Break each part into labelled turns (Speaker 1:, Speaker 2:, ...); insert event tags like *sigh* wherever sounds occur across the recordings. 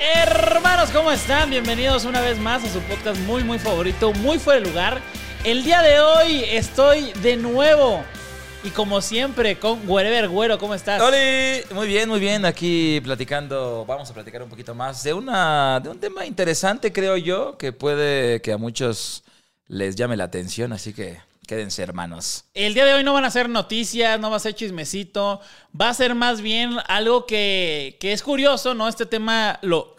Speaker 1: Hermanos, ¿cómo están? Bienvenidos una vez más a su podcast muy, muy favorito, muy fuera de lugar. El día de hoy estoy de nuevo y como siempre con Wherever Güero, ¿cómo estás?
Speaker 2: ¡Holi! Muy bien, muy bien. Aquí platicando, vamos a platicar un poquito más de, una, de un tema interesante, creo yo, que puede que a muchos les llame la atención, así que quédense, hermanos.
Speaker 1: El día de hoy no van a ser noticias, no va a ser chismecito, va a ser más bien algo que, que es curioso, ¿no? Este tema lo,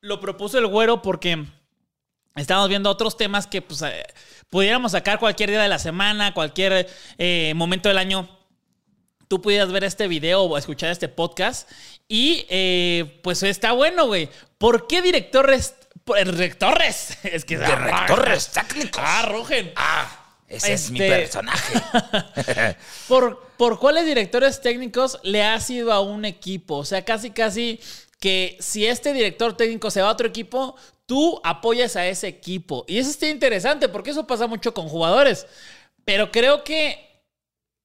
Speaker 1: lo propuso el Güero porque estamos viendo otros temas que pues, eh, pudiéramos sacar cualquier día de la semana, cualquier eh, momento del año. Tú pudieras ver este video o escuchar este podcast. Y eh, pues está bueno, güey. ¿Por qué directores... Rectores. *laughs* Es que...
Speaker 2: Directores técnicos.
Speaker 1: Ah, Rogen.
Speaker 2: Ah, ese es mi
Speaker 1: Este-
Speaker 2: personaje. *laughs*
Speaker 1: ¿Por, ¿Por cuáles directores técnicos le has ido a un equipo? O sea, casi, casi que si este director técnico se va a otro equipo, tú apoyas a ese equipo. Y eso está interesante porque eso pasa mucho con jugadores. Pero creo que,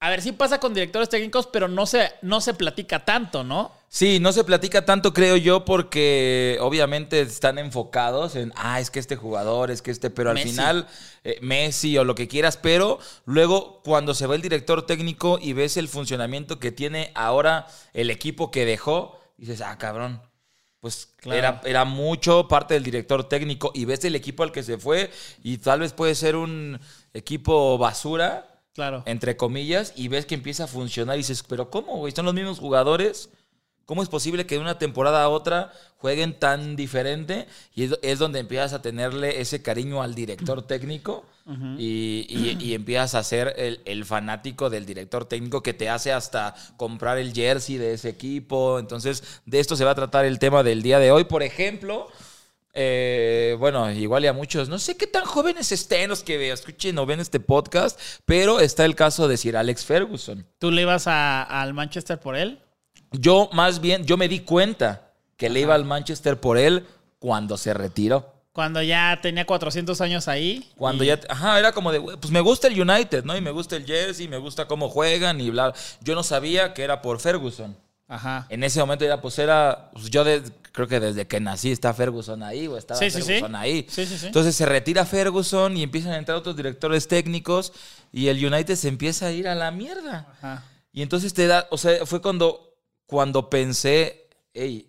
Speaker 1: a ver, sí pasa con directores técnicos, pero no se, no se platica tanto, ¿no?
Speaker 2: Sí, no se platica tanto, creo yo, porque obviamente están enfocados en, ah, es que este jugador, es que este, pero al
Speaker 1: Messi.
Speaker 2: final, eh, Messi o lo que quieras, pero luego cuando se va el director técnico y ves el funcionamiento que tiene ahora el equipo que dejó, dices, ah, cabrón. Pues
Speaker 1: Claro.
Speaker 2: era, era mucho parte del director técnico y ves el equipo al que se fue y tal vez puede ser un equipo basura,
Speaker 1: Claro.
Speaker 2: entre comillas, y ves que empieza a funcionar y dices, pero ¿cómo, güey? Son los mismos jugadores. ¿Cómo es posible que de una temporada a otra jueguen tan diferente? Y es, es donde empiezas a tenerle ese cariño al director técnico y, y- y empiezas a ser el, el fanático del director técnico que te hace hasta comprar el jersey de ese equipo. Entonces, de esto se va a tratar el tema del día de hoy. Por ejemplo, eh, bueno, igual y a muchos, no sé qué tan jóvenes estén los que escuchen o ven este podcast, pero está el caso de Sir Alex Ferguson.
Speaker 1: ¿Tú le ibas a- al Manchester por él?
Speaker 2: Yo más bien, yo me di cuenta que le iba al Manchester por él cuando se retiró.
Speaker 1: Cuando ya tenía 400 años ahí.
Speaker 2: Cuando
Speaker 1: y-
Speaker 2: ya, ajá, era como de, "Güey, pues me gusta el United, ¿no? Y me gusta el jersey, me gusta cómo juegan y bla. Yo no sabía que era por Ferguson.
Speaker 1: Ajá.
Speaker 2: En ese momento ya, pues era, pues yo de- creo que desde que nací está Ferguson ahí, o estaba
Speaker 1: Sí, sí, sí.
Speaker 2: Ferguson ahí.
Speaker 1: Sí, sí, sí.
Speaker 2: Entonces se retira Ferguson y empiezan a entrar otros directores técnicos y el United se empieza a ir a la mierda.
Speaker 1: Ajá.
Speaker 2: Y entonces te da, o sea, fue cuando, cuando pensé, hey,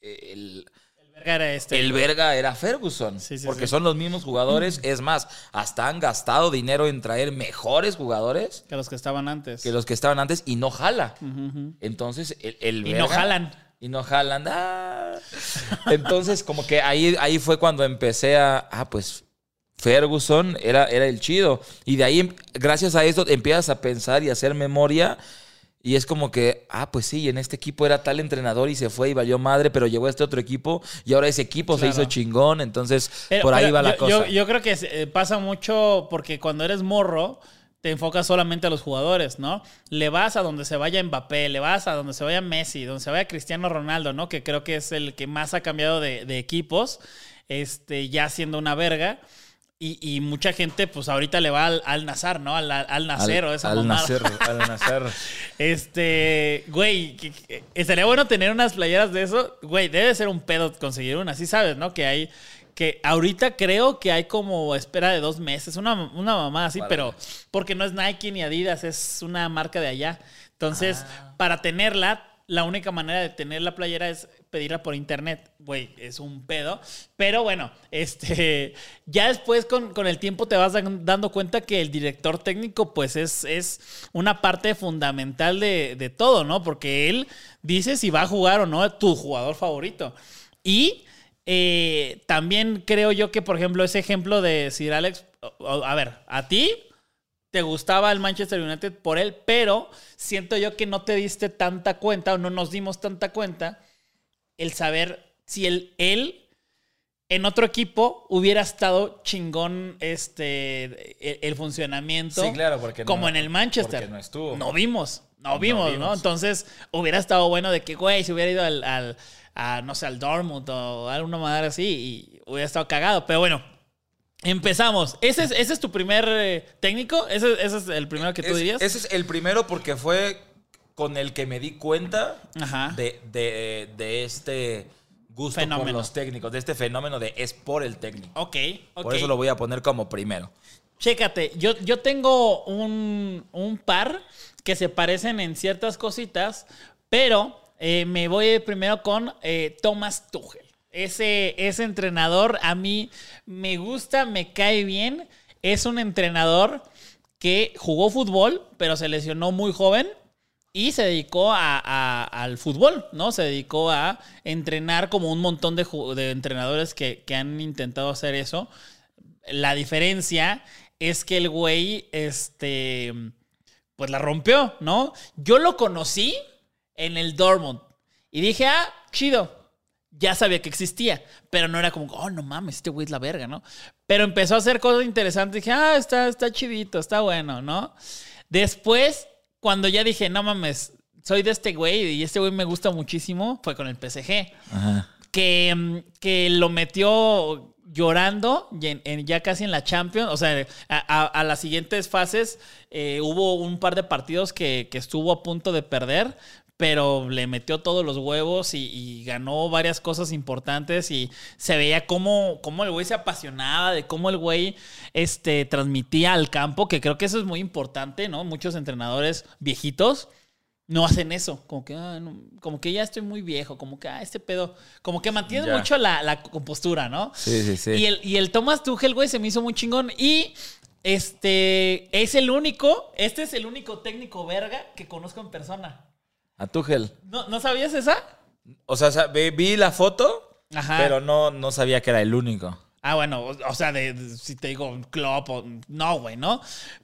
Speaker 2: el,
Speaker 1: El verga era este.
Speaker 2: el verga era Ferguson.
Speaker 1: Sí, sí,
Speaker 2: porque son los mismos jugadores. *clears throat* Es más, hasta han gastado dinero en traer mejores jugadores
Speaker 1: Que los que estaban antes.
Speaker 2: que los que estaban antes y no jala. Entonces, el, el
Speaker 1: Y no jalan.
Speaker 2: Y no jalan. ah. Entonces, como que ahí, ahí fue cuando empecé a. Ah, pues. Ferguson era, era el chido. Y de ahí, gracias a esto, empiezas a pensar y a hacer memoria. Y es como que, ah, pues sí, en este equipo era tal entrenador y se fue y valió madre, pero llegó a este otro equipo y ahora ese equipo
Speaker 1: Claro.
Speaker 2: se hizo chingón. Entonces,
Speaker 1: Pero-
Speaker 2: por ahí va la
Speaker 1: yo,
Speaker 2: cosa.
Speaker 1: Yo, yo creo que eh, pasa mucho porque cuando eres morro, te enfocas solamente a los jugadores, ¿no? Le vas a donde se vaya Mbappé, le vas a donde se vaya Messi, donde se vaya Cristiano Ronaldo, ¿no? Que creo que es el que más ha cambiado de, de equipos, este, ya siendo una verga. Y, y mucha gente, pues ahorita le va al, al Nazar, ¿no? Al, al Nacer o esa
Speaker 2: al nacer, al nacer. *laughs*
Speaker 1: Este, güey, que- que- estaría bueno tener unas playeras de eso. Güey, debe ser un pedo conseguir una, sí sabes, ¿no? Que hay, que ahorita creo que hay como espera de dos meses, una, una mamada así, pero porque no es Nike ni Adidas, es una marca de allá. Entonces, para tenerla, la única manera de tener la playera es pedirla por internet. Güey, es un pedo. Pero bueno, *laughs* este, ya después con, con el tiempo te vas dan- dando cuenta que el director técnico, pues es, es una parte fundamental de, de todo, ¿no? Porque él dice si va a jugar o no tu jugador favorito. Y eh, también creo yo que, por ejemplo, ese ejemplo de Sir Alex, a ver, a ti te gustaba el Manchester United por él, pero siento yo que no te diste tanta cuenta o no nos dimos tanta cuenta el saber si él, él en otro equipo hubiera estado chingón este el, el funcionamiento.
Speaker 2: Sí, claro, porque no-
Speaker 1: como en el Manchester.
Speaker 2: porque no estuvo.
Speaker 1: No vimos, no,
Speaker 2: No
Speaker 1: vimos, ¿no? Entonces hubiera estado bueno de que, güey, si hubiera ido al, al- a, no sé, al Dortmund o alguna madre así y hubiera estado cagado. Pero bueno, empezamos. ¿Ese es, ese es tu primer eh, técnico? ¿Ese, ese es el primero que tú
Speaker 2: Es-
Speaker 1: dirías?
Speaker 2: Ese es el primero porque fue con el que me di cuenta
Speaker 1: Ajá.
Speaker 2: de, de- de este gusto por
Speaker 1: Fenómeno.
Speaker 2: los técnicos, de este fenómeno de es por el técnico.
Speaker 1: Ok, ok.
Speaker 2: Por eso lo voy a poner como primero.
Speaker 1: Chécate, yo, yo tengo un, un par que se parecen en ciertas cositas, pero eh, me voy primero con eh, Thomas Tuchel. Ese, ese entrenador a mí me gusta, me cae bien. Es un entrenador que jugó fútbol, pero se lesionó muy joven y se dedicó a- al fútbol, ¿no? Se dedicó a entrenar como un montón de, de entrenadores que, que han intentado hacer eso. La diferencia es que el güey, este, pues la rompió, ¿no? Yo lo conocí en el Dortmund y dije, ah, chido. Ya sabía que existía, pero no era como, oh, no mames, este güey es la verga, ¿no? Pero empezó a hacer cosas interesantes. Dije, ah, está, está chidito, está bueno, ¿no? Después, cuando ya dije, no mames, soy de este güey y este güey me gusta muchísimo, fue con el PSG que, mm, que lo metió llorando y en- en- ya casi en la Champions. O sea, a, a- a las siguientes fases eh, hubo un par de partidos que, que estuvo a punto de perder. Pero le metió todos los huevos y, y ganó varias cosas importantes. Y se veía cómo, cómo el güey se apasionaba, de cómo el güey este, transmitía al campo, que creo que eso es muy importante, ¿no? Muchos entrenadores viejitos no hacen eso. Como que, ah, no, como que ya estoy muy viejo, como que, ah, este pedo. Como que mantienen
Speaker 2: Ya.
Speaker 1: mucho la, la compostura, ¿no?
Speaker 2: Sí, sí, sí.
Speaker 1: Y el, y el Thomas Tuchel, güey, se me hizo muy chingón. Y este es el único, este es el único técnico verga que conozco en persona.
Speaker 2: A Tuchel.
Speaker 1: ¿No, ¿no sabías esa?
Speaker 2: O sea, vi, la foto,
Speaker 1: Ajá.
Speaker 2: pero no, no sabía que era el único.
Speaker 1: Ah, bueno, o, o sea, de, de- si te digo Klopp o no, güey, ¿no?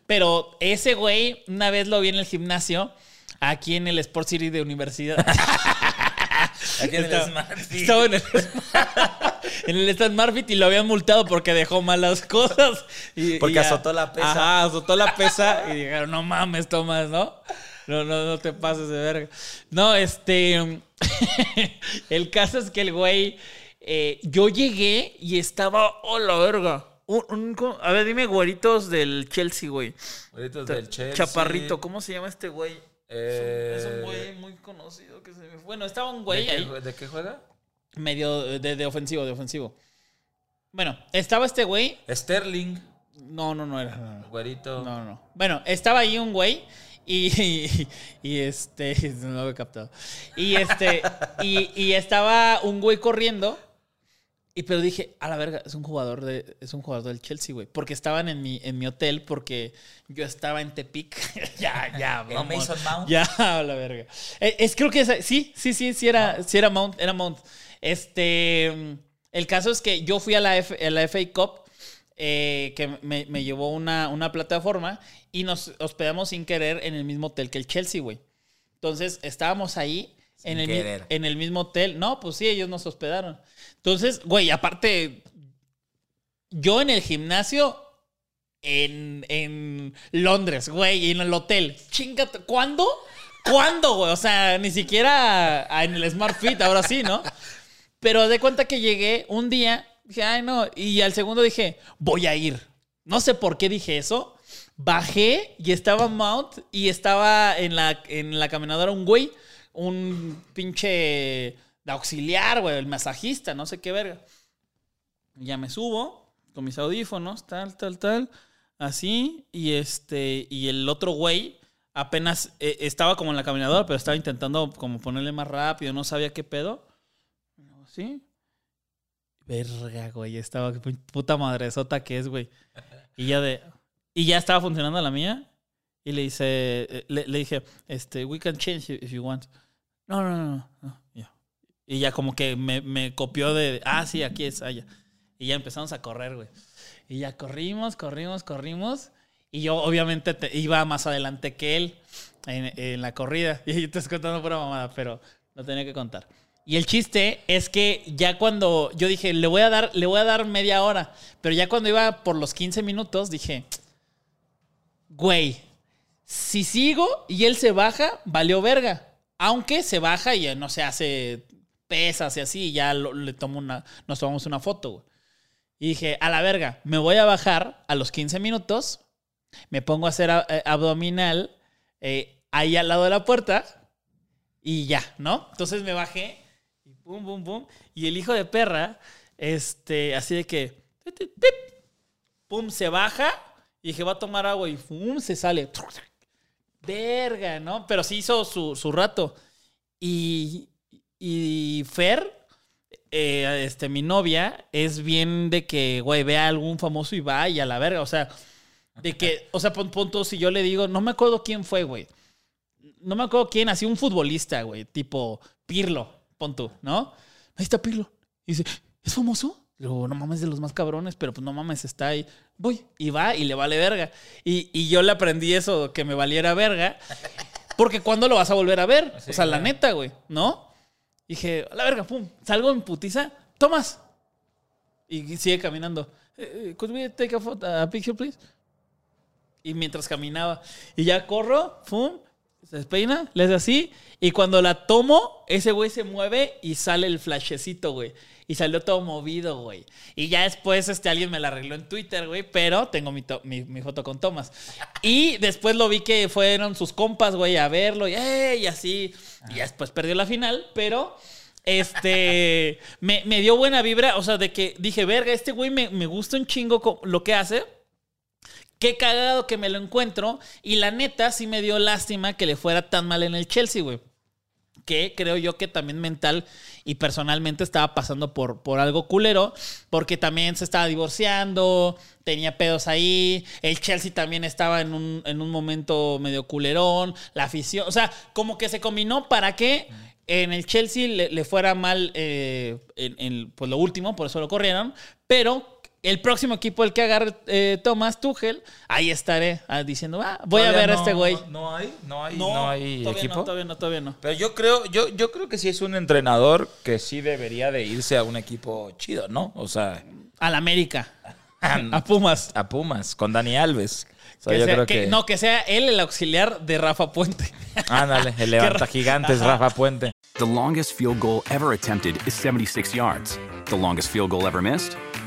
Speaker 1: Pero ese güey, una vez lo vi en el gimnasio, aquí en el Sport City de universidad. *laughs*
Speaker 2: Aquí en el Smart Fit.
Speaker 1: Estaba en el, *laughs* en el Stan Marfit y lo habían multado porque dejó malas cosas. Y,
Speaker 2: Porque
Speaker 1: y ya-
Speaker 2: azotó la pesa.
Speaker 1: Ajá, azotó la pesa y dijeron, no mames, Tomás, ¿no? No, no, no te pases de verga. No, este. *laughs* el caso es que el güey. eh, yo llegué y estaba. ¡Oh, la verga! Un- a ver, dime güeritos del Chelsea, güey.
Speaker 2: Ahorita del Chelsea.
Speaker 1: Chaparrito, ¿cómo se llama este güey?
Speaker 2: Eh,
Speaker 1: Es un güey muy conocido que se me fue. Bueno, estaba un
Speaker 2: ¿de,
Speaker 1: güey
Speaker 2: qué,
Speaker 1: ahí.
Speaker 2: de qué juega?
Speaker 1: Medio de, de ofensivo, de ofensivo. Bueno, estaba este güey.
Speaker 2: Sterling,
Speaker 1: No, no, no era. No, no.
Speaker 2: güerito.
Speaker 1: No, no. Bueno, estaba ahí un güey y, y, y, este, *laughs* no lo había captado. Y este, y, y estaba un güey corriendo. Y pero dije, a la verga, es un jugador de, es un jugador del Chelsea, güey. Porque estaban en mi, en mi hotel, porque yo estaba en Tepic. *laughs* ya, ya, *laughs*
Speaker 2: ¿El
Speaker 1: vamos.
Speaker 2: Mason Mount?
Speaker 1: Ya, a la verga. Eh, Es, creo que esa- sí, sí, sí, sí era, sí era Mount, era Mount. Este, el caso es que yo fui a la, F- a la FA Cup, eh, que me, me llevó una, una plataforma y nos hospedamos sin querer en el mismo hotel que el Chelsea, güey. Entonces estábamos ahí en el,
Speaker 2: querer.
Speaker 1: en el mismo hotel. No, pues sí, ellos nos hospedaron. Entonces, güey, aparte, yo en el gimnasio en, en Londres, güey, y en el hotel. Chingate, ¿cuándo? ¿Cuándo, güey? O sea, ni siquiera en el Smart Fit, ahora sí, ¿no? Pero de cuenta que llegué un día, dije, ay, no, y al segundo dije, voy a ir. No sé por qué dije eso. Bajé y estaba Mount y estaba en la, en la caminadora un güey, un pinche de auxiliar, güey, el masajista, no sé qué verga. Ya me subo con mis audífonos, tal, tal, tal, así, y este, y el otro güey apenas eh, estaba como en la caminadora, pero estaba intentando como ponerle más rápido, no sabía qué pedo. ¿Sí? Verga, güey, estaba, puta madresota que es, güey. Y ya de, y ya estaba funcionando la mía, y le hice, eh, le, le dije, este, we can change if you want. No, no, no, no. Y ya como que me, me copió de, ah, sí, aquí es, allá. Y ya empezamos a correr, güey. Y ya corrimos, corrimos, corrimos. Y yo, obviamente, te- iba más adelante que él en, en la corrida. *laughs* Y yo te estoy contando pura mamada, pero lo tenía que contar. Y el chiste es que ya cuando yo dije, le voy a dar, le voy a dar media hora. Pero ya cuando iba por los 15 minutos, dije, güey, si sigo y él se baja, valió verga. Aunque se baja y eh, no se hace pesas y así, y ya le tomo una, nos tomamos una foto. Y dije, a la verga, me voy a bajar a los 15 minutos, me pongo a hacer eh, abdominal eh, ahí al lado de la puerta y ya, ¿no? Entonces me bajé pum, pum, pum. Y el hijo de perra, este, así de que, pum, se baja y dije, va a tomar agua y pum, se sale. Verga, ¿no? Pero sí hizo su, su rato. Y, y Fer, eh, este, mi novia, es bien de que, güey, ve a algún famoso y va y a la verga. O sea, de que, o sea, tú, si yo le digo, no me acuerdo quién fue, güey. No me acuerdo quién, así un futbolista, güey, tipo Pirlo, pon tú, ¿no? Ahí está Pirlo. Y dice, ¿es famoso? Digo, no mames, de los más cabrones, pero pues no mames, está ahí. Voy. Y va y le vale verga. Y, y yo le aprendí eso, que me valiera verga. *laughs* Porque ¿cuándo lo vas a volver a ver?
Speaker 2: Sí,
Speaker 1: o sea, la neta, güey, ¿no? Dije, a la verga, pum, salgo en putiza, Tomás. Y sigue caminando. Eh, eh, could we take a, photo, a picture, please? Y mientras caminaba. Y ya corro, pum, se despeina, le hace así. Y cuando la tomo, ese güey se mueve y sale el flashecito, güey. Y salió todo movido, güey. Y ya después este, alguien me la arregló en Twitter, güey. Pero tengo mi, mi, mi foto con Tomás. Y después lo vi que fueron sus compas, güey, a verlo. Y, así. Y ya después perdió la final, pero... Este, *laughs* me, me dio buena vibra, o sea, de que dije, verga, este güey me, me gusta un chingo lo que hace. Qué cagado que me lo encuentro. Y la neta, sí me dio lástima que le fuera tan mal en el Chelsea, güey. Que creo yo que también mental y personalmente estaba pasando por, por algo culero. Porque también se estaba divorciando, tenía pedos ahí. El Chelsea también estaba en un, en un momento medio culerón. La afición, o sea, como que se combinó para que en el Chelsea le, le fuera mal eh, en, pues lo último, por eso lo corrieron. Pero el próximo equipo, el que agarre eh, Thomas Tuchel, ahí estaré ah, diciendo, ah, voy a ver a
Speaker 2: no-
Speaker 1: este güey.
Speaker 2: No hay, no hay, no, hay
Speaker 1: todavía
Speaker 2: equipo.
Speaker 1: no, todavía no, todavía no.
Speaker 2: Pero yo creo, yo, yo creo que sí es un entrenador que sí debería de irse a un equipo chido, ¿no? O sea,
Speaker 1: Al América, *laughs* a Pumas.
Speaker 2: a Pumas, con Dani Alves. O sea,
Speaker 1: Que
Speaker 2: yo
Speaker 1: sea-
Speaker 2: creo
Speaker 1: que-
Speaker 2: que.
Speaker 1: No, que sea él el auxiliar de Rafa Puente. *laughs*
Speaker 2: Ándale, el *laughs* levanta gigantes, Rafa Puente.
Speaker 3: The longest field goal ever attempted is 76 yards. The longest field goal ever missed?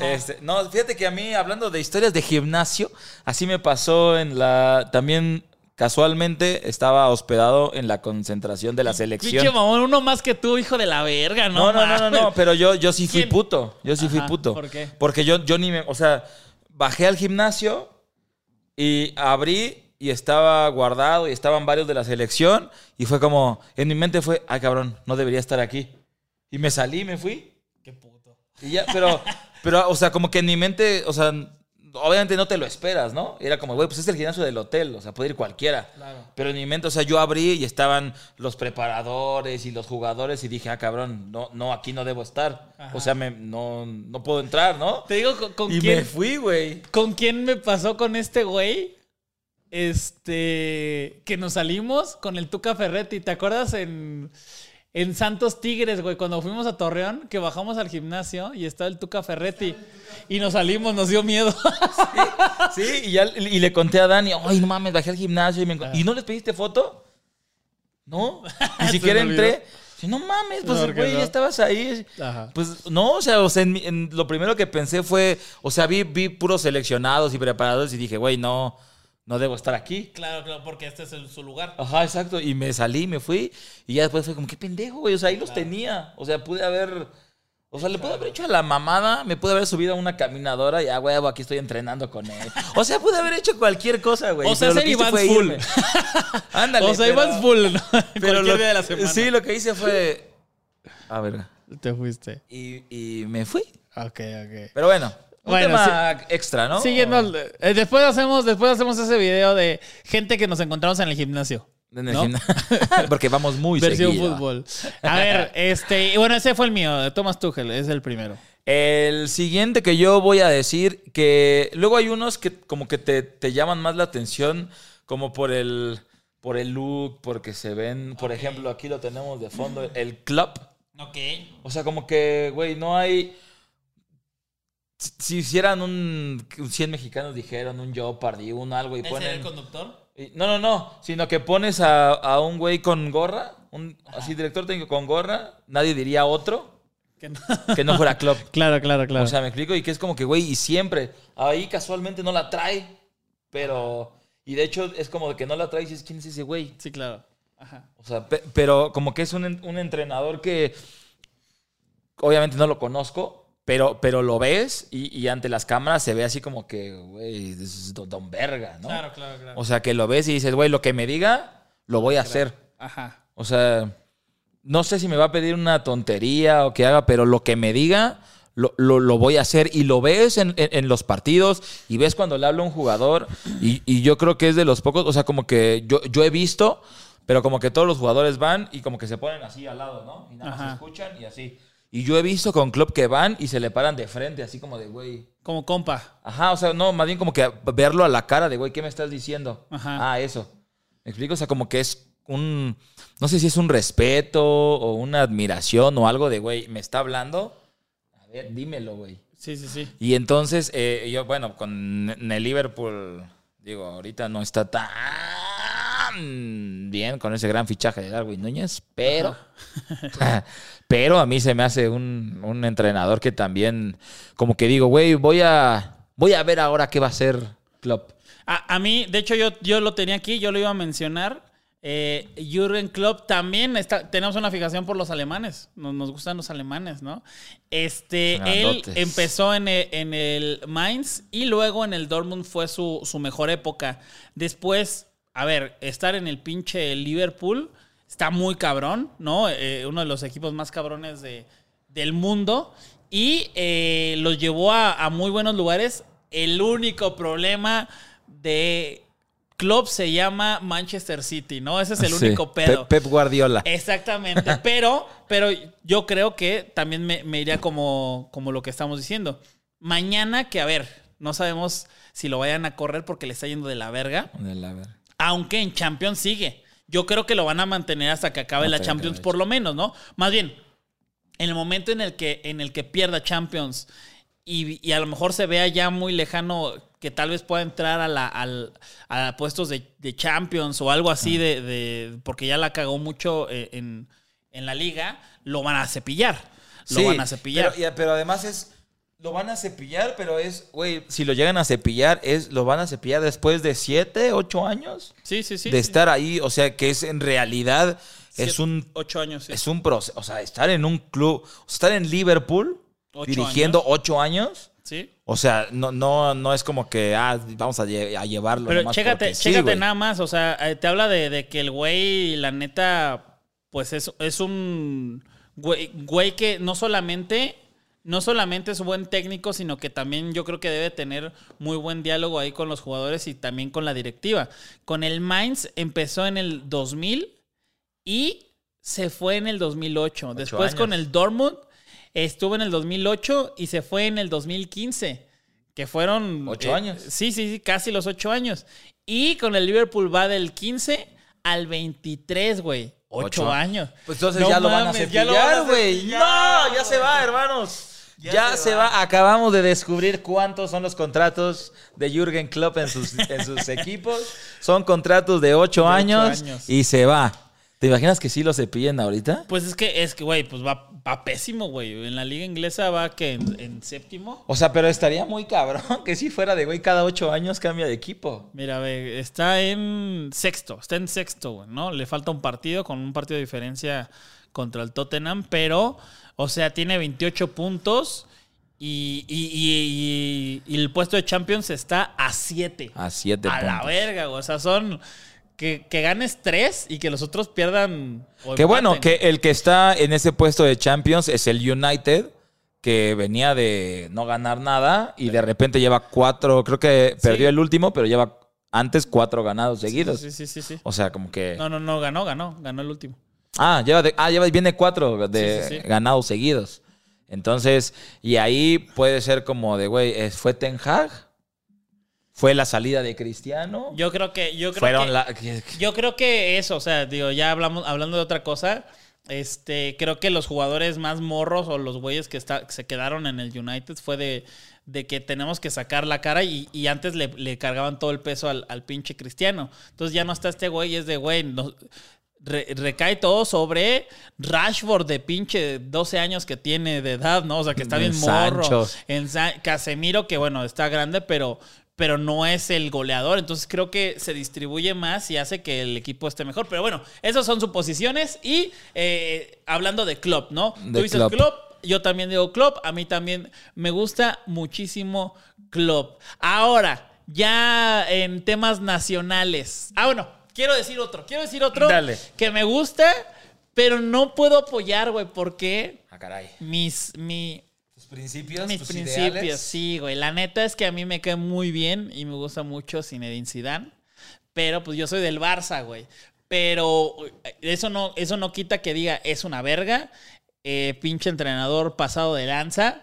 Speaker 2: Este, no, fíjate que a mí, hablando de historias de gimnasio, así me pasó en la. También casualmente estaba hospedado en la concentración de la selección.
Speaker 1: Pinche mamón, uno más que tú, hijo de la verga,
Speaker 2: No,
Speaker 1: ¿no?
Speaker 2: no, no, no, pero yo, yo sí fui
Speaker 1: ¿Quién?
Speaker 2: puto. Yo sí fui puto.
Speaker 1: ¿por qué?
Speaker 2: Porque yo, yo ni me. O sea, bajé al gimnasio y abrí y estaba guardado y estaban varios de la selección. Y fue como. En mi mente fue, ay cabrón, no debería estar aquí. Y me salí me fui.
Speaker 1: Qué puto.
Speaker 2: Y ya, pero, *laughs* pero, o sea, como que en mi mente, o sea, obviamente no te lo esperas, ¿no? Era como, güey, pues es el gimnasio del hotel, o sea, puede ir cualquiera.
Speaker 1: Claro.
Speaker 2: Pero en mi mente, o sea, yo abrí y estaban los preparadores y los jugadores y dije, ah, cabrón, no, no, aquí no debo estar.
Speaker 1: Ajá.
Speaker 2: O sea, me, no, no puedo entrar, ¿no?
Speaker 1: Te digo con, con
Speaker 2: Y
Speaker 1: quién.
Speaker 2: me fui, güey.
Speaker 1: ¿Con quién me pasó con este güey? Este. Que nos salimos con el Tuca Ferretti. ¿Te acuerdas en. En Santos Tigres, güey, cuando fuimos a Torreón, que bajamos al gimnasio y estaba el Tuca Ferretti. Y nos salimos, nos dio miedo. *laughs*
Speaker 2: Sí, y, ya, y le conté a Dani, ay, no mames, bajé al gimnasio y me... enco- ¿Y no les pediste foto? No, ni *laughs* siquiera entré. No mames, pues,
Speaker 1: No, ¿por qué
Speaker 2: güey,
Speaker 1: no?
Speaker 2: ya estabas ahí.
Speaker 1: Ajá.
Speaker 2: Pues no, o sea, o sea, en en- lo primero que pensé fue, o sea, vi, vi puros seleccionados y preparados y dije, güey, no, no debo estar aquí.
Speaker 1: Claro, claro, porque este es el- su lugar.
Speaker 2: Ajá, exacto. Y me salí, me fui. Y ya después fue como, qué pendejo, güey. O sea, ahí los tenía. O sea, pude haber. O sea, le pude haber hecho a la mamada, me pude haber subido a una caminadora y, ah, huevo, aquí estoy entrenando con él. O sea, pude haber hecho cualquier cosa, güey.
Speaker 1: O sea,
Speaker 2: hice
Speaker 1: Iván full. *laughs*
Speaker 2: Ándale. *laughs*
Speaker 1: o sea, ibas full, ¿no? *laughs*
Speaker 2: pero
Speaker 1: Cualquier
Speaker 2: lo-
Speaker 1: día de la semana.
Speaker 2: Sí, lo que hice fue. A ver.
Speaker 1: Te fuiste.
Speaker 2: Y, y me fui.
Speaker 1: Ok, ok.
Speaker 2: Pero bueno, un
Speaker 1: Bueno,
Speaker 2: tema extra, ¿no?
Speaker 1: Siguiendo, eh, después hacemos, después hacemos ese video de gente que nos encontramos en el gimnasio.
Speaker 2: En el
Speaker 1: ¿no?
Speaker 2: gimnasio. *laughs* Porque vamos muy *laughs*
Speaker 1: Versión
Speaker 2: seguido.
Speaker 1: fútbol. A ver, este, y bueno, ese fue el mío, de Thomas Tuchel, es el primero.
Speaker 2: El siguiente que yo voy a decir, que luego hay unos que como que te, te llaman más la atención, como por el, por el look, porque se ven, por ejemplo, aquí lo tenemos de fondo, el club.
Speaker 1: Ok.
Speaker 2: O sea, como que, güey, no hay... Si, si hicieran un... 100 mexicanos dijeron un Jeopardy, un algo y ponen...
Speaker 1: conductor?
Speaker 2: y- No, no, no, sino que pones a, a un güey con gorra, un así director técnico con gorra, nadie diría otro
Speaker 1: Que no. *laughs*
Speaker 2: que no fuera club. *laughs*
Speaker 1: claro, claro, claro.
Speaker 2: O sea, me explico. Y que es como que, güey, y siempre. Ahí casualmente no la trae. Pero. Y de hecho es como que no la trae y dices, ¿quién es ese güey?
Speaker 1: sí, claro. Ajá.
Speaker 2: O sea, pe- pero como que es un, un entrenador que. Obviamente no lo conozco. Pero, pero lo ves y, y ante las cámaras se ve así como que, güey, don, verga, ¿no?
Speaker 1: Claro, claro, claro.
Speaker 2: O sea, que lo ves y dices, güey, lo que me diga, lo voy a hacer.
Speaker 1: Ajá.
Speaker 2: O sea, no sé si me va a pedir una tontería o que haga, pero lo que me diga, lo, lo- lo voy a hacer. Y lo ves en, en- en los partidos y ves cuando le habla a un jugador. Y, y yo creo que es de los pocos, o sea, como que yo, yo he visto, pero como que todos los jugadores van y como que se ponen así al lado, ¿no? Y nada más
Speaker 1: Ajá.
Speaker 2: escuchan y así. Y yo he visto con club que van y se le paran de frente, así como de, güey.
Speaker 1: Como compa.
Speaker 2: Ajá, o sea, no, más bien como que verlo a la cara de, güey, ¿qué me estás diciendo?
Speaker 1: Ajá.
Speaker 2: Ah, eso. ¿Me explico? O sea, como que es un, no sé si es un respeto o una admiración o algo de, güey, ¿me está hablando? A ver, dímelo, güey.
Speaker 1: Sí, sí, sí.
Speaker 2: Y entonces, eh, yo, bueno, con el Liverpool, digo, ahorita no está tan bien con ese gran fichaje de Darwin Núñez, pero, *laughs* pero a mí se me hace un, un entrenador que también, como que digo, güey, voy a, voy a ver ahora qué va a hacer Klopp.
Speaker 1: A, a mí, de hecho, yo, yo lo tenía aquí, yo lo iba a mencionar. Eh, Jürgen Klopp también está, tenemos una fijación por los alemanes. Nos, nos gustan los alemanes, ¿no? Este, él empezó en el, en el Mainz y luego en el Dortmund fue su, su mejor época. Después, a ver, estar en el pinche Liverpool está muy cabrón, ¿no? Eh, uno de los equipos más cabrones de, del mundo. Y eh, los llevó a, a muy buenos lugares. El único problema de Klopp se llama Manchester City, ¿no? Ese es el
Speaker 2: Sí,
Speaker 1: único pedo.
Speaker 2: Pep, Guardiola.
Speaker 1: Exactamente, *laughs* pero, pero yo creo que también me, me iría como, como lo que estamos diciendo. Mañana, que a ver, no sabemos si lo vayan a correr porque le está yendo de la verga,
Speaker 2: De la ver-
Speaker 1: aunque en Champions sigue. Yo creo que lo van a mantener hasta que acabe la Champions, por lo menos, ¿no? Más bien, en el momento en el que, en el que pierda Champions y, y a lo mejor se vea ya muy lejano que tal vez pueda entrar a, la, al- a puestos de, de Champions o algo así, de, de- porque ya la cagó mucho eh, en, en la liga, lo van a cepillar. Lo
Speaker 2: Sí,
Speaker 1: van a cepillar.
Speaker 2: Pero además es. Lo van a cepillar, pero es, güey, si lo llegan a cepillar, es lo van a cepillar después de 7, 8 años
Speaker 1: sí, sí, sí.
Speaker 2: de
Speaker 1: sí.
Speaker 2: estar ahí. O sea, que es en realidad. Es un,
Speaker 1: Ocho años, sí.
Speaker 2: es un proceso. O sea, estar en un club. estar en Liverpool
Speaker 1: Ocho
Speaker 2: dirigiendo. 8 años.
Speaker 1: Sí.
Speaker 2: O sea, no, no, no es como que ah, vamos a, lle- a llevarlo.
Speaker 1: Pero
Speaker 2: nomás
Speaker 1: chécate,
Speaker 2: sí,
Speaker 1: nada más, o sea, eh, te habla de, de que el güey, la neta, pues es, es un güey, güey que no solamente, no solamente es buen técnico, sino que también yo creo que debe tener muy buen diálogo ahí con los jugadores y también con la directiva. Con el Mainz empezó en el 2000 y se fue en el 2008. Después con el Dortmund estuvo en el 2008 y se fue en el 2015. Que fueron...
Speaker 2: Ocho
Speaker 1: eh,
Speaker 2: años.
Speaker 1: Sí, sí, sí, casi los ocho años. Y con el Liverpool va del 15 al 23, güey. Ocho,
Speaker 2: Ocho.
Speaker 1: años.
Speaker 2: Pues entonces
Speaker 1: No
Speaker 2: ya lo van a
Speaker 1: mames, ya
Speaker 2: cepillar,
Speaker 1: lo van a
Speaker 2: güey.
Speaker 1: cepillar,
Speaker 2: No, ya se
Speaker 1: güey.
Speaker 2: va, hermanos. Ya,
Speaker 1: Ya
Speaker 2: se,
Speaker 1: se
Speaker 2: va. Acabamos de descubrir cuántos son los contratos de Jürgen Klopp en sus, en sus *laughs* equipos. Son contratos de ocho, años,
Speaker 1: años.
Speaker 2: y se va. ¿Te imaginas que sí lo cepillen ahorita?
Speaker 1: Pues es que, es que, güey, pues va, va pésimo, güey. En la liga inglesa va que en, en séptimo.
Speaker 2: O sea, pero estaría muy cabrón *laughs* que si fuera de güey cada ocho años cambia de equipo.
Speaker 1: Mira, ve, está en sexto, está en sexto, güey, ¿no? Le falta un partido con un partido de diferencia contra el Tottenham, pero O sea, tiene 28 puntos y, y- y- y- y el puesto de Champions está a 7.
Speaker 2: A 7
Speaker 1: A la verga, güey. O sea, son que, que ganes 3 y que los otros pierdan. o
Speaker 2: Que bueno, que el que está en ese puesto de Champions es el United, que venía de no ganar nada y de repente lleva cuatro, creo que perdió el último, pero lleva antes cuatro ganados seguidos.
Speaker 1: Sí, sí, sí, sí.
Speaker 2: O sea, como que...
Speaker 1: No, no, no, ganó, ganó. Ganó el último.
Speaker 2: Ah, lleva de- ah, lleva, viene cuatro de
Speaker 1: Sí, sí, sí.
Speaker 2: ganados seguidos. Entonces, y ahí puede ser como de, güey, ¿es- ¿fue Ten Hag? ¿Fue la salida de Cristiano?
Speaker 1: Yo creo que. Yo creo
Speaker 2: Fueron
Speaker 1: que,
Speaker 2: la...
Speaker 1: Yo creo que eso, o sea, digo, ya hablamos, hablando de otra cosa. Este, creo que los jugadores más morros o los güeyes que está, se quedaron en el United fue de, de que tenemos que sacar la cara y, y antes le, le cargaban todo el peso al, al pinche cristiano. Entonces ya no está este güey, es de güey, no- re- recae todo sobre Rashford de pinche 12 años que tiene de edad, ¿no? O sea, que está bien morro. En Casemiro, que bueno, está grande, pero, pero no es el goleador. Entonces creo que se distribuye más y hace que el equipo esté mejor. Pero bueno, esas son suposiciones. Y eh, hablando de Klopp, ¿no?
Speaker 2: De
Speaker 1: Tú dices
Speaker 2: Klopp.
Speaker 1: Klopp, yo también digo Klopp. A mí también me gusta muchísimo Klopp. Ahora, ya en temas nacionales. Ah, bueno, quiero decir otro. Quiero decir otro
Speaker 2: Dale.
Speaker 1: que me gusta, pero no puedo apoyar, güey, porque
Speaker 2: Ah, caray.
Speaker 1: mis, mi,
Speaker 2: Tus principios,
Speaker 1: mis principios, sí, güey. La neta es que a mí me cae muy bien y me gusta mucho Zinedine Zidane. Pero pues yo soy del Barça, güey. Pero eh, eso no, eso no quita que diga es una verga. eh, pinche entrenador pasado de lanza.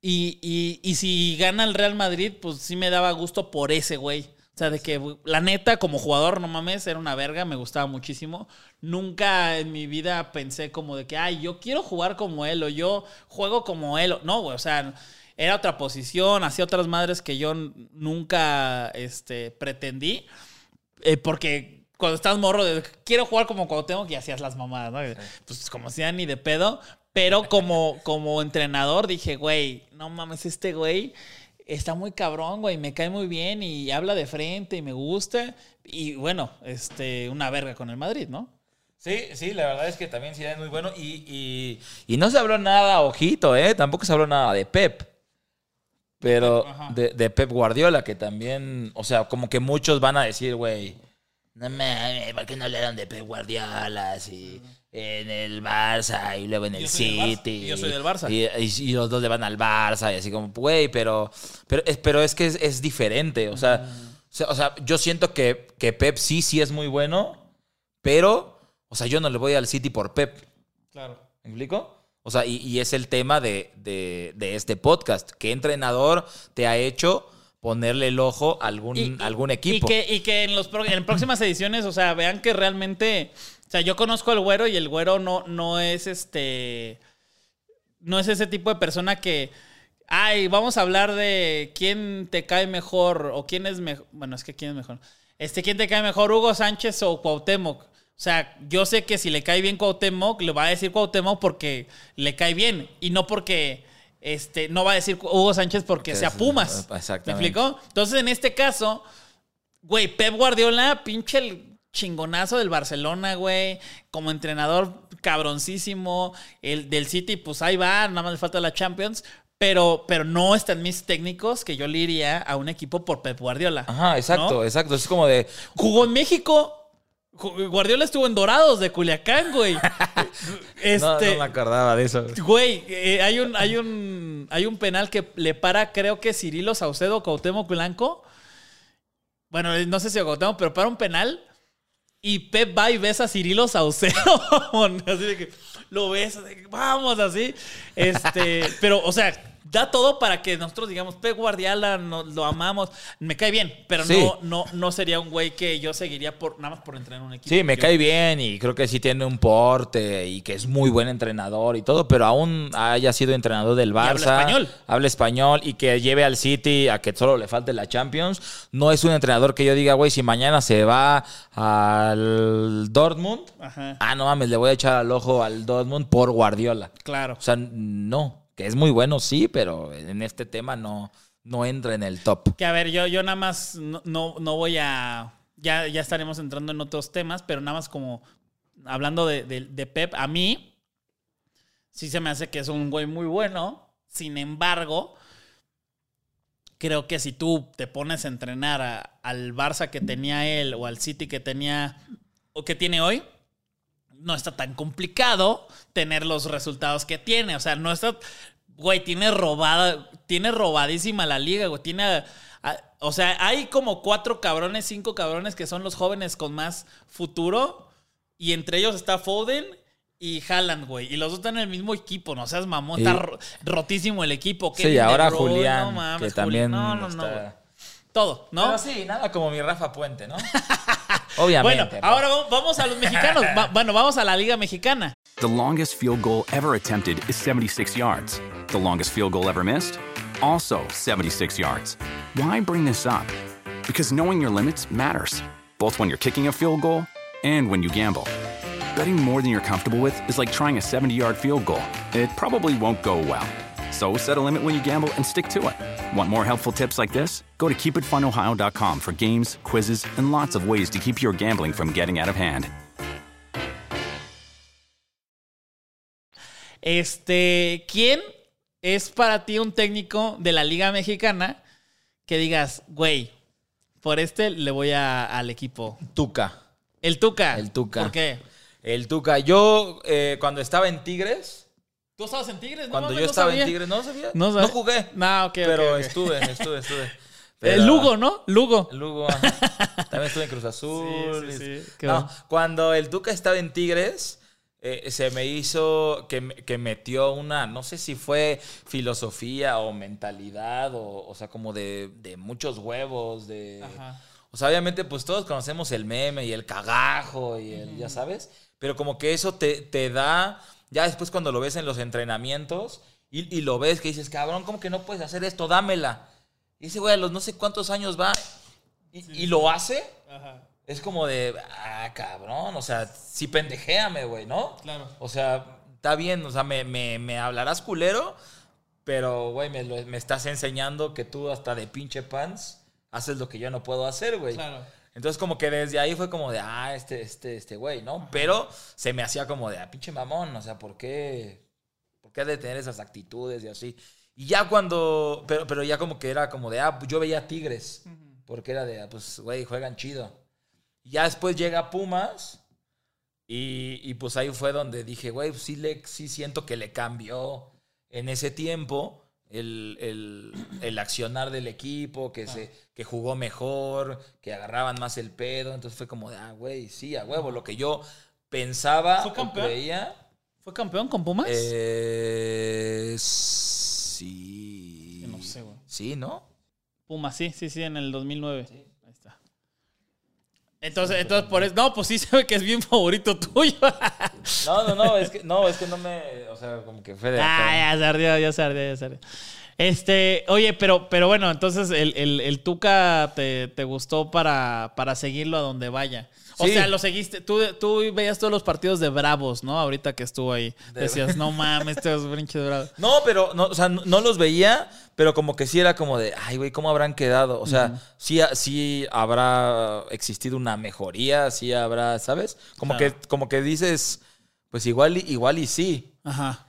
Speaker 1: Y, y- y si gana el Real Madrid, pues sí me daba gusto por ese güey. O sea, de que la neta, como jugador, no mames, era una verga, me gustaba muchísimo. Nunca en mi vida pensé como de que, ay, yo quiero jugar como él o yo juego como él. No, güey, o sea, era otra posición, hacía otras madres que yo nunca este, pretendí. Eh, porque cuando estás morro, de, quiero jugar como cuando tengo que hacías las mamadas, ¿no? Pues como sea ni de pedo. Pero como, como entrenador dije, güey, no mames, este güey está muy cabrón, güey, me cae muy bien y habla de frente y me gusta. Y bueno, este, una verga con el Madrid, ¿no?
Speaker 2: Sí, sí, la verdad es que también sí es muy bueno. Y, y- y no se habló nada, ojito, ¿eh? Tampoco se habló nada de Pep. Pero de, de Pep Guardiola, que también, o sea, como que muchos van a decir, güey, no mames, ¿por qué no hablaron de Pep Guardiola? Si en el Barça y luego en el City.
Speaker 1: y yo soy del Barça.
Speaker 2: Y, y- y los dos le van al Barça y así como, güey, pero, pero, es, pero es que es, es diferente. O sea, o sea, o sea, yo siento que, que Pep sí, sí es muy bueno, pero, o sea, yo no le voy al City por Pep.
Speaker 1: Claro.
Speaker 2: ¿Me explico? O sea, y, y es el tema de, de- de este podcast. ¿Qué entrenador te ha hecho ponerle el ojo a algún, algún equipo?
Speaker 1: Y que, y que en, los, en próximas ediciones, o sea, vean que realmente. O sea, yo conozco al güero y el güero no, no es este. No es ese tipo de persona que. Ay, vamos a hablar de quién te cae mejor o quién es mejor. Bueno, es que quién es mejor. Este, ¿quién te cae mejor, Hugo Sánchez o Cuauhtémoc? O sea, yo sé que si le cae bien Cuauhtémoc, le va a decir Cuauhtémoc porque le cae bien y no porque este, no va a decir Hugo Sánchez porque
Speaker 2: Que
Speaker 1: sea Pumas.
Speaker 2: exactamente.
Speaker 1: ¿Me explicó? Entonces, en este caso, güey, Pep Guardiola, pinche el chingonazo del Barcelona, güey, como entrenador cabroncísimo, el del City, pues ahí va, nada más le falta la Champions, pero, pero no están mis técnicos que yo le iría a un equipo por Pep Guardiola.
Speaker 2: Ajá, exacto,
Speaker 1: ¿no?
Speaker 2: exacto. Es como de,
Speaker 1: Jugó en México. Guardiola estuvo en Dorados de Culiacán, güey. *laughs*
Speaker 2: no,
Speaker 1: este,
Speaker 2: no me acordaba de eso.
Speaker 1: Güey, eh, hay, un, hay, un, hay un penal que le para, creo que Cirilo Saucedo Cuauhtémoc Blanco. Bueno, no sé si Cuauhtémoc, pero para un penal. Y Pep va y besa a Cirilo Saucedo. *laughs* así de que lo besa, de que vamos, así. Este, pero, o sea, da todo para que nosotros digamos, Pep Guardiola, no- lo amamos. Me cae bien, pero
Speaker 2: Sí.
Speaker 1: no, no, no sería un güey que yo seguiría por nada más por entrenar un equipo.
Speaker 2: Sí, me
Speaker 1: Yo-
Speaker 2: cae bien y creo que sí tiene un porte y que es muy buen entrenador y todo, pero aún haya sido entrenador del Barça.
Speaker 1: habla español.
Speaker 2: Habla español y que lleve al City a que solo le falte la Champions. No es un entrenador que yo diga, güey, si mañana se va al Dortmund,
Speaker 1: Ajá,
Speaker 2: ah, no mames, le voy a echar al ojo al Dortmund por Guardiola.
Speaker 1: claro.
Speaker 2: O sea, no, que es muy bueno, sí, pero en este tema no, no entra en el top.
Speaker 1: Que a ver, yo, yo nada más no, no, no voy a. Ya, ya estaremos entrando en otros temas, pero nada más como hablando de, de- Pep, a mí, Sí se me hace que es un güey muy bueno. Sin embargo, creo que si tú te pones a entrenar al Barça que tenía él o al City que tenía o que tiene hoy, no está tan complicado tener los resultados que tiene. O sea, no está. Güey, tiene robada. Tiene robadísima la liga, güey. Tiene. a- a- o sea, hay como cuatro cabrones, cinco cabrones que son los jóvenes con más futuro. Y entre ellos está Foden y Haaland, güey. Y los dos están en el mismo equipo, no seas mamón. Está ro- rotísimo el equipo.
Speaker 2: Sí, y ahora Julián,
Speaker 1: no mames,
Speaker 2: que también
Speaker 1: Julián. No, no, no, güey. Todo, ¿no?
Speaker 2: Pero sí, nada ah, como mi Rafa Puente, ¿no? *laughs* Obviamente.
Speaker 1: bueno,
Speaker 2: ¿no?
Speaker 1: ahora vamos- vamos a los mexicanos. Va- *laughs* bueno, vamos a la Liga Mexicana.
Speaker 3: The longest field goal ever attempted is 76 yards. The longest field goal ever missed? Also 76 yards. Why bring this up? Because knowing your limits matters, both when you're kicking a field goal and when you gamble. Betting more than you're comfortable with is like trying a 70 yard field goal. It probably won't go well. So set a limit when you gamble and stick to it. Want more helpful tips like this? Go to keepitfunohio.com for games, quizzes, and lots of ways to keep your gambling from getting out of hand.
Speaker 1: Este, ¿quién es para ti un técnico de la Liga Mexicana que digas, güey, por este le voy a- al equipo?
Speaker 2: Tuca.
Speaker 1: El Tuca.
Speaker 2: El Tuca.
Speaker 1: ¿Por qué?
Speaker 2: El Tuca. Yo, eh, cuando estaba en Tigres,
Speaker 1: ¿Tú estabas en Tigres? No
Speaker 2: cuando
Speaker 1: mames,
Speaker 2: yo
Speaker 1: no
Speaker 2: estaba
Speaker 1: sabía.
Speaker 2: en Tigres, no sabía.
Speaker 1: No
Speaker 2: jugué.
Speaker 1: No, ok, ok,
Speaker 2: pero estuve, estuve, estuve. *laughs*
Speaker 1: El
Speaker 2: Pero-
Speaker 1: Lugo, ¿no? Lugo.
Speaker 2: Lugo. También estuve en Cruz *laughs* Azul.
Speaker 1: Sí, sí, sí. Qué
Speaker 2: No,
Speaker 1: bueno.
Speaker 2: cuando el Tuca estaba en Tigres, eh, se me hizo que, que metió una, no sé si fue filosofía o mentalidad, o, o sea, como de, de muchos huevos, de...
Speaker 1: Ajá.
Speaker 2: O sea, obviamente, pues todos conocemos el meme y el cagajo y el, ya sabes, pero como que eso te, te da, ya después cuando lo ves en los entrenamientos y, y lo ves que dices, cabrón, ¿cómo que no puedes hacer esto? Dámela. Y ese güey a los no sé cuántos años va y, y lo hace.
Speaker 1: Ajá.
Speaker 2: Es como de, ah, cabrón, o sea, sí pendejéame, güey, ¿no?
Speaker 1: Claro.
Speaker 2: O sea, está bien, o sea, me, me, me hablarás culero, pero, güey, me, lo- me estás enseñando que tú hasta de pinche pants haces lo que yo no puedo hacer, güey.
Speaker 1: Claro.
Speaker 2: Entonces, como que desde ahí fue como de, ah, este, este, este güey, ¿no? Pero se me hacía como de, ah, pinche mamón, o sea, ¿por qué? ¿Por qué de tener esas actitudes y así? Y ya cuando, pero, pero ya como que era como de, ah, yo veía Tigres, porque era de, ah, pues, güey, juegan chido. Y ya después llega Pumas y, y pues ahí fue donde dije, güey, pues, sí, le, sí siento que le cambió en ese tiempo el, el- el accionar del equipo, que, se, que jugó mejor, que agarraban más el pedo. Entonces fue como de, ah, güey, sí, a huevo, lo que yo pensaba
Speaker 1: ¿Fue
Speaker 2: o
Speaker 1: campeón?
Speaker 2: creía.
Speaker 1: ¿Fue campeón con Pumas?
Speaker 2: Eh, sí.
Speaker 1: No sé, güey.
Speaker 2: Sí, ¿no?
Speaker 1: Pumas, sí, sí, sí, en el 2009. Ahí está. Entonces, entonces por eso. No, pues sí *laughs* se ve que es bien favorito tuyo. *laughs*
Speaker 2: No, no, no, es que no, es que no me. O sea, como que fue de.
Speaker 1: ah, ya se ardió, ya se ardió, ya se ardió. Este, oye, pero, pero bueno, entonces el, el- el Tuca te, te gustó para, para seguirlo a donde vaya. O
Speaker 2: Sí.
Speaker 1: sea, lo seguiste. Tú, tú veías todos los partidos de Bravos, ¿no? Ahorita que estuvo ahí.
Speaker 2: De-
Speaker 1: Decías, no mames, estos brinches bravos.
Speaker 2: No, pero, no, o sea, no, no los veía, pero como que sí era como de, ay, güey, ¿cómo habrán quedado? O sea, sí, sí habrá existido una mejoría, sí habrá, ¿sabes? Como,
Speaker 1: Claro.
Speaker 2: que, como que dices, pues igual, y- igual y sí.
Speaker 1: Ajá.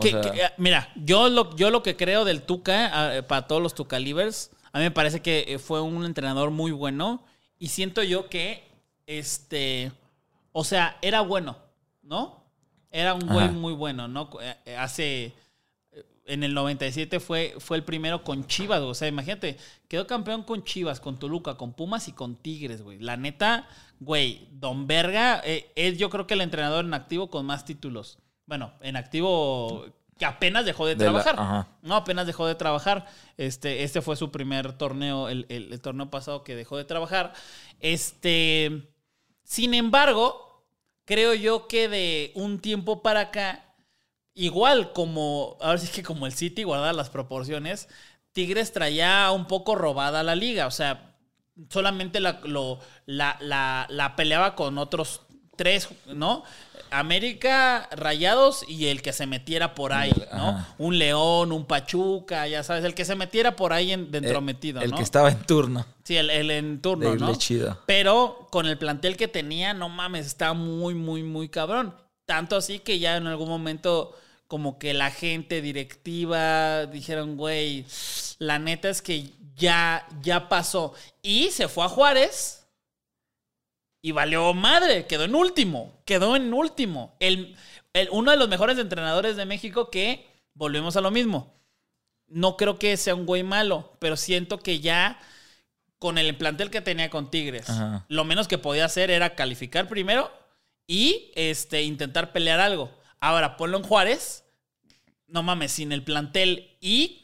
Speaker 1: Que- eh, mira, yo lo, yo lo que creo del Tuca, eh, para todos los Tucalivers, a mí me parece que eh, fue un entrenador muy bueno. Y siento yo que, este, o sea, era bueno, ¿no? Era un güey
Speaker 2: Ajá.
Speaker 1: muy bueno, ¿no? Eh, eh, Hace, eh, en el 97 fue, fue el primero con Chivas, güey. o sea, imagínate, quedó campeón con Chivas, con Toluca, con Pumas y con Tigres, güey. La neta, güey, Don Verga eh, es yo creo que el entrenador en activo con más títulos. Bueno, en activo que apenas dejó de,
Speaker 2: De la-
Speaker 1: trabajar.
Speaker 2: ajá.
Speaker 1: No, apenas dejó de trabajar. Este, este fue su primer torneo, el, el- el torneo pasado que dejó de trabajar. Este, sin embargo, creo yo que de un tiempo para acá, igual como, ahora sí que como el City, guardar las proporciones, Tigres traía un poco robada la liga. O sea, solamente la, la, la- la peleaba con otros tres, ¿no? América, Rayados y el que se metiera por ahí, ¿no?
Speaker 2: Ajá.
Speaker 1: Un León, un Pachuca, ya sabes, el que se metiera por ahí en, dentro
Speaker 2: Eh,
Speaker 1: metido,
Speaker 2: el que estaba en turno.
Speaker 1: Sí, el, el en turno, ¿no?
Speaker 2: chido.
Speaker 1: Pero con el plantel que tenía, no mames, estaba muy, muy, muy cabrón. Tanto así que ya en algún momento como que la gente directiva dijeron, güey, la neta es que ya, ya pasó. Y se fue a Juárez y valió madre, quedó en último, quedó en último. El, el- uno de los mejores entrenadores de México que, volvemos a lo mismo, no creo que sea un güey malo, pero siento que ya con el plantel que tenía con Tigres,
Speaker 2: Ajá.
Speaker 1: lo menos que podía hacer era calificar primero y este, intentar pelear algo. Ahora, ponlo en Juárez, no mames, sin el plantel y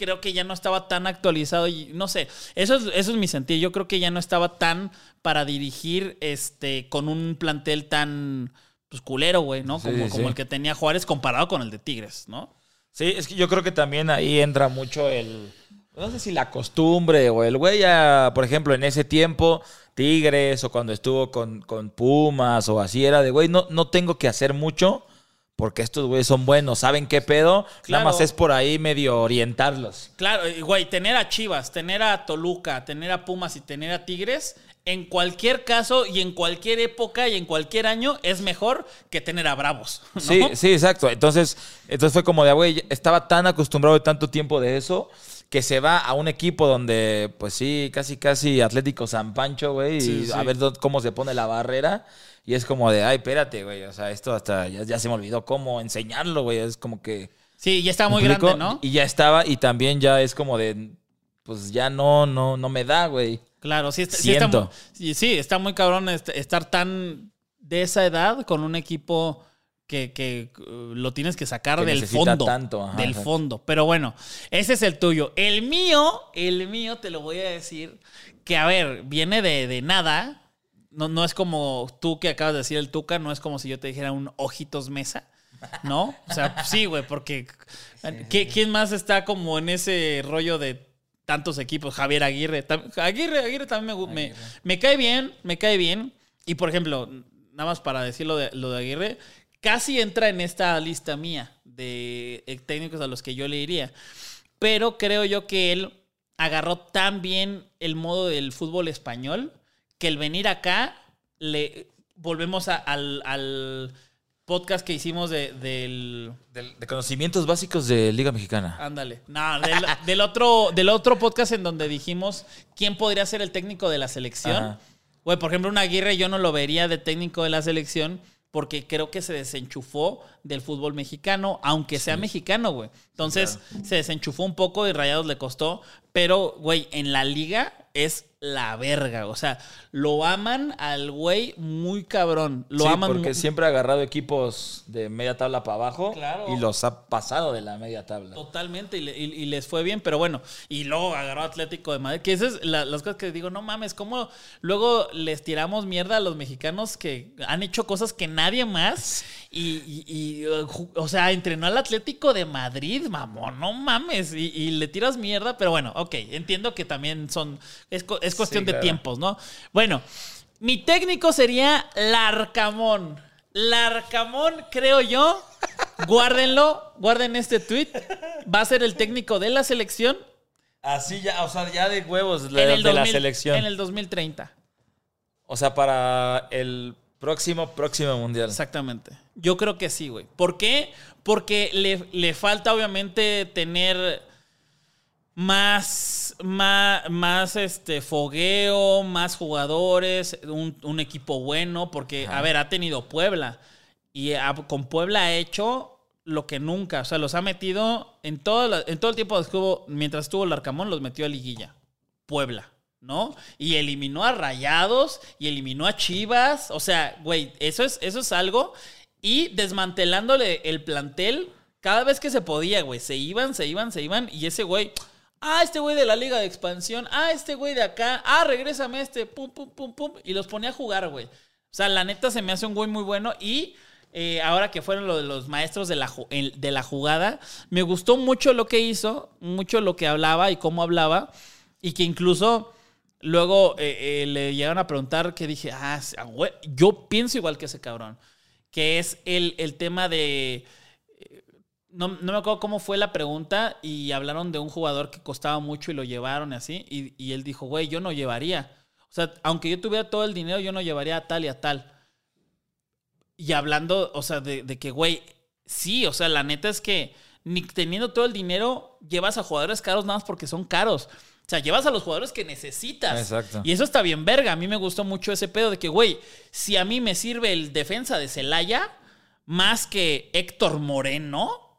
Speaker 1: creo que ya no estaba tan actualizado y no sé, eso es, eso es mi sentir. Yo creo que ya no estaba tan para dirigir este con un plantel tan pues culero, güey, ¿no?
Speaker 2: Sí,
Speaker 1: Como,
Speaker 2: sí.
Speaker 1: como el que tenía Juárez comparado con el de Tigres, ¿no?
Speaker 2: Sí, es que yo creo que también ahí entra mucho el. No sé si la costumbre o el güey ya, por ejemplo, en ese tiempo, Tigres o cuando estuvo con, con Pumas o así, era de, güey, no, no tengo que hacer mucho porque estos güeyes son buenos, saben qué pedo,
Speaker 1: Claro.
Speaker 2: nada más es por ahí medio orientarlos.
Speaker 1: Claro, güey, tener a Chivas, tener a Toluca, tener a Pumas y tener a Tigres, en cualquier caso y en cualquier época y en cualquier año es mejor que tener a Bravos. *laughs* ¿no?
Speaker 2: Sí, sí, exacto. Entonces, entonces fue como de, güey, estaba tan acostumbrado de tanto tiempo de eso que se va a un equipo donde, pues sí, casi, casi Atlético San Pancho, güey, y
Speaker 1: Sí,
Speaker 2: a ver cómo se pone la barrera. Y es como de, ay, espérate, güey, o sea, esto hasta ya, ya se me olvidó cómo enseñarlo, güey. Es como que...
Speaker 1: Sí, ya está muy grande, ¿no?
Speaker 2: Y ya estaba, y también ya es como de, pues ya no, no, no me da, güey.
Speaker 1: Claro, sí está, sí está
Speaker 2: Siento.
Speaker 1: muy, sí, está muy cabrón est- estar tan de esa edad con un equipo que, que, uh, lo tienes que sacar
Speaker 2: Que
Speaker 1: del fondo.
Speaker 2: tanto, ajá,
Speaker 1: del
Speaker 2: exacto.
Speaker 1: fondo. Pero bueno, ese es el tuyo. El mío, el mío te lo voy a decir que, a ver, viene de, de nada. No, no es como tú que acabas de decir el Tuca, no es como si yo te dijera un ojitos mesa. ¿No? O sea, sí, güey, porque *laughs* ¿qué- ¿quién más está como en ese rollo de tantos equipos? Javier Aguirre. Aguirre, Aguirre también me, me, me cae bien, me cae bien. Y por ejemplo, nada más para decir lo de, lo de Aguirre, casi entra en esta lista mía de eh, técnicos a los que yo le iría. Pero creo yo que él agarró tan bien el modo del fútbol español que el venir acá le volvemos a- al, al podcast que hicimos de- del
Speaker 2: de conocimientos básicos de Liga Mexicana.
Speaker 1: Ándale. No, del, *laughs* del otro, del otro podcast en donde dijimos quién podría ser el técnico de la selección. Güey, por ejemplo, un Aguirre yo no lo vería de técnico de la selección porque creo que se desenchufó del fútbol mexicano, aunque sea mexicano, güey. Entonces se desenchufó un poco y Rayados le costó, pero, güey, en la liga es la verga. O sea, lo aman al güey muy cabrón. Lo
Speaker 2: sí,
Speaker 1: aman
Speaker 2: porque siempre ha agarrado equipos de media tabla para abajo
Speaker 1: Claro.
Speaker 2: y los ha pasado de la media tabla.
Speaker 1: Totalmente, y, le- y- y les fue bien, pero bueno, y luego agarró Atlético de Madrid, que esas es la- las cosas que digo, no mames, ¿cómo luego les tiramos mierda a los mexicanos que han hecho cosas que nadie más? Y, o sea, entrenó al Atlético de Madrid, mamón, no mames, y, le tiras mierda, pero bueno, ok, entiendo que también son, es, es cuestión
Speaker 2: Sí,
Speaker 1: de tiempos, ¿no? Bueno, mi técnico sería Larcamón. Larcamón, creo yo, guárdenlo, guarden este tweet. Va a ser el técnico de la selección
Speaker 2: Así ya, o sea, ya de huevos de, la
Speaker 1: 2000
Speaker 2: selección.
Speaker 1: en el 2030.
Speaker 2: O sea, para el próximo, próximo mundial.
Speaker 1: Exactamente. Yo creo que sí, güey. ¿Por qué? Porque le, le falta, obviamente, tener más, más, más este, fogueo, más jugadores, un, un equipo bueno, porque, a ver, ha tenido Puebla. Y con Puebla ha hecho lo que nunca. O sea, los ha metido en todo, la- en todo el tiempo que estuvo, mientras estuvo el Arcamón, los metió a liguilla. Puebla, ¿no? Y eliminó a Rayados y eliminó a Chivas. O sea, güey, eso es, eso es algo. Y desmantelándole el plantel cada vez que se podía, güey. Se iban, se iban, se iban. Y ese güey, ah, este güey de la Liga de Expansión, ah, este güey de acá, ah, regrésame este, pum, pum, pum, pum. Y los ponía a jugar, güey. O sea, la neta se me hace un güey muy bueno. Y eh, ahora que fueron los maestros de la, de la jugada, me gustó mucho lo que hizo, mucho lo que hablaba y cómo hablaba. Y que incluso luego eh, eh, le llegaron a preguntar que dije, ah, ah, güey, yo pienso igual que ese cabrón. Que es el, el tema de. No, no me acuerdo cómo fue la pregunta y hablaron de un jugador que costaba mucho y lo llevaron y así. Y, y él dijo, güey, yo no llevaría. O sea, aunque yo tuviera todo el dinero, yo no llevaría a tal y a tal. Y hablando, o sea, de, de que, güey, sí, o sea, la neta es que ni teniendo todo el dinero, llevas a jugadores caros nada más porque son caros. O sea, llevas a los jugadores que necesitas.
Speaker 2: Exacto.
Speaker 1: Y eso está bien verga. A mí me gustó mucho ese pedo de que, güey, si a mí me sirve el defensa de Celaya más que Héctor Moreno,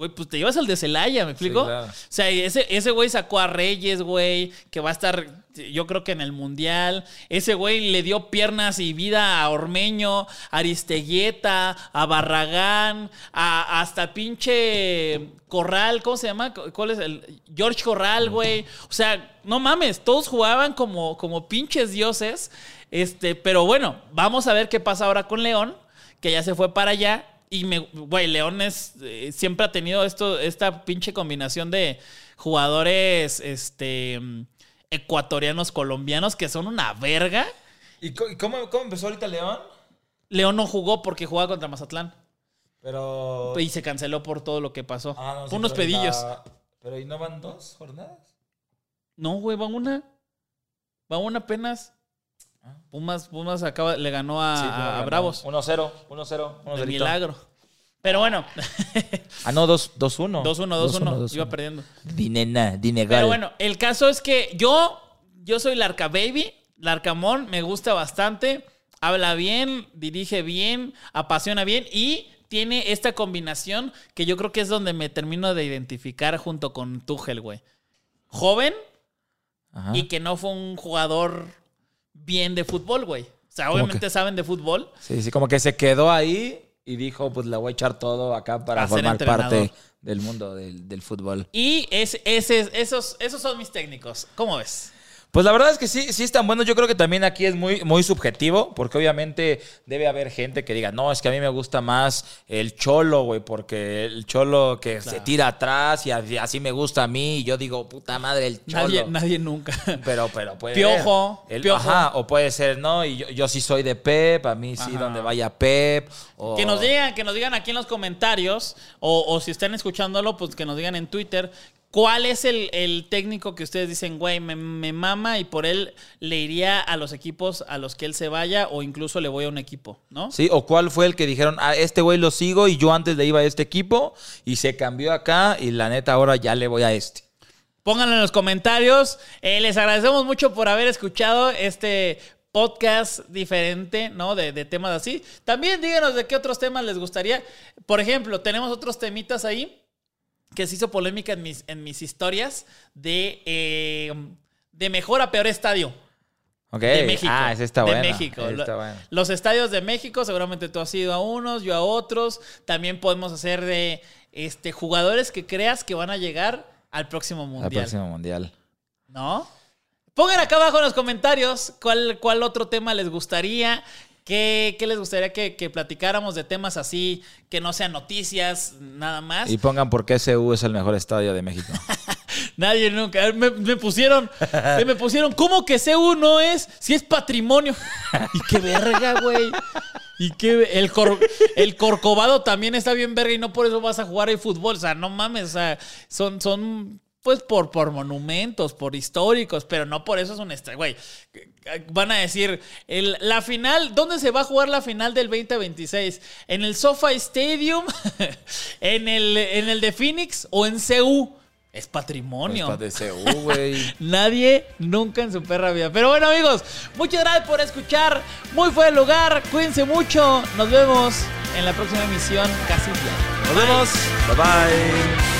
Speaker 1: güey, pues te llevas al de Celaya, ¿me explico?
Speaker 2: claro.
Speaker 1: O sea, ese, ese güey sacó a Reyes, güey, que va a estar, yo creo que en el Mundial. Ese güey le dio piernas y vida a Ormeño, a Aristeguieta, a Barragán, a, hasta pinche Corral, ¿cómo se llama? ¿Cuál es el? George Corral, güey. O sea, no mames, todos jugaban como, como pinches dioses. Este, pero bueno, vamos a ver qué pasa ahora con León, que ya se fue para allá. Y me, güey, León es, eh, siempre ha tenido esto, esta pinche combinación de jugadores este, ecuatorianos, colombianos, que son una verga.
Speaker 2: ¿Y cómo, cómo empezó ahorita León?
Speaker 1: León no jugó porque jugaba contra Mazatlán.
Speaker 2: Pero.
Speaker 1: Y se canceló por todo lo que pasó.
Speaker 2: Ah, no, sí,
Speaker 1: unos
Speaker 2: pero
Speaker 1: pedillos.
Speaker 2: la- Pero ¿y no van dos jornadas?
Speaker 1: No, güey, va una. Va una apenas. Pumas, Pumas acaba, le ganó a,
Speaker 2: Sí,
Speaker 1: a-
Speaker 2: ganó.
Speaker 1: Bravos.
Speaker 2: 1-0, 1-0.
Speaker 1: De
Speaker 2: 1-0.
Speaker 1: milagro. Pero bueno, *laughs*
Speaker 2: Ah, no, 2-1.
Speaker 1: 2-1, 2-1. Iba perdiendo.
Speaker 2: Dinena, dinegal.
Speaker 1: Pero bueno, el caso es que yo, yo soy Larca Baby, Larcamón, me gusta bastante, habla bien, dirige bien, apasiona bien y tiene esta combinación que yo creo que es donde me termino de identificar junto con Tuchel, güey. Joven
Speaker 2: Ajá.
Speaker 1: y que no fue un jugador bien de fútbol, güey. O sea,
Speaker 2: ¿Cómo
Speaker 1: obviamente
Speaker 2: que?
Speaker 1: saben de fútbol.
Speaker 2: Sí, sí, como que se quedó ahí y dijo, pues le voy a echar todo acá para formar parte del mundo del, del fútbol.
Speaker 1: Y es, ese, esos, esos son mis técnicos. ¿Cómo ves?
Speaker 2: Pues la verdad es que sí, sí están buenos. Yo creo que también aquí es muy, muy subjetivo, porque obviamente debe haber gente que diga, no, es que a mí me gusta más el cholo, güey, porque el cholo que se tira atrás y así, me gusta a mí. Y yo digo, puta madre, el cholo.
Speaker 1: Nadie, nadie nunca.
Speaker 2: Pero, pero puede
Speaker 1: Piojo,
Speaker 2: ser. El-
Speaker 1: Piojo.
Speaker 2: Ajá, o puede ser, ¿no? Y yo, yo sí soy de Pep, a mí sí,
Speaker 1: Ajá.
Speaker 2: donde vaya Pep. o-
Speaker 1: Que nos digan, que nos digan aquí en los comentarios, o, o si están escuchándolo, pues que nos digan en Twitter, ¿cuál es el, el técnico que ustedes dicen, güey, me, me mama y por él le iría a los equipos a los que él se vaya, o incluso le voy a un equipo, ¿no?
Speaker 2: Sí, o cuál fue el que dijeron, a este güey lo sigo y yo antes le iba a este equipo y se cambió acá y la neta ahora ya le voy a este.
Speaker 1: Pónganlo en los comentarios. Eh, les agradecemos mucho por haber escuchado este podcast diferente, ¿no? De, de temas así. También díganos de qué otros temas les gustaría. Por ejemplo, tenemos otros temitas ahí que se hizo polémica en mis, en mis historias de, eh, de mejor a peor estadio.
Speaker 2: Ok.
Speaker 1: De México.
Speaker 2: Ah, ese está
Speaker 1: de
Speaker 2: bueno.
Speaker 1: México.
Speaker 2: ese
Speaker 1: Lo-
Speaker 2: está bueno.
Speaker 1: Los estadios de México, seguramente tú has ido a unos, yo a otros. También podemos hacer de este, jugadores que creas que van a llegar al próximo
Speaker 2: Al
Speaker 1: mundial.
Speaker 2: próximo mundial.
Speaker 1: ¿No? Pongan acá abajo en los comentarios cuál, cuál otro tema les gustaría. ¿Qué, qué les gustaría que, que platicáramos de temas así, que no sean noticias, nada más?
Speaker 2: Y pongan por qué CU es el mejor estadio de México. *laughs*
Speaker 1: Nadie nunca. Me, me pusieron, eh, me pusieron, ¿cómo que CU no es? Si es patrimonio. *laughs* Y qué verga, güey. Y qué. El, cor- el Corcovado también está bien verga y no por eso vas a jugar el fútbol. O sea, no mames. O sea, son, son pues por, por monumentos, por históricos, pero no por eso es un estadio. Güey, van a decir, el- la final, ¿dónde se va a jugar la final del 2026? ¿En el SoFi Stadium? *laughs* ¿En el, ¿En el de Phoenix o en CU? Es patrimonio.
Speaker 2: Pues de CU, güey. *laughs*
Speaker 1: Nadie nunca en su perra vida. Pero bueno, amigos, muchas gracias por escuchar. Muy buen lugar. Cuídense mucho. Nos vemos en la próxima emisión casi diaria.
Speaker 2: Nos vemos. Bye bye.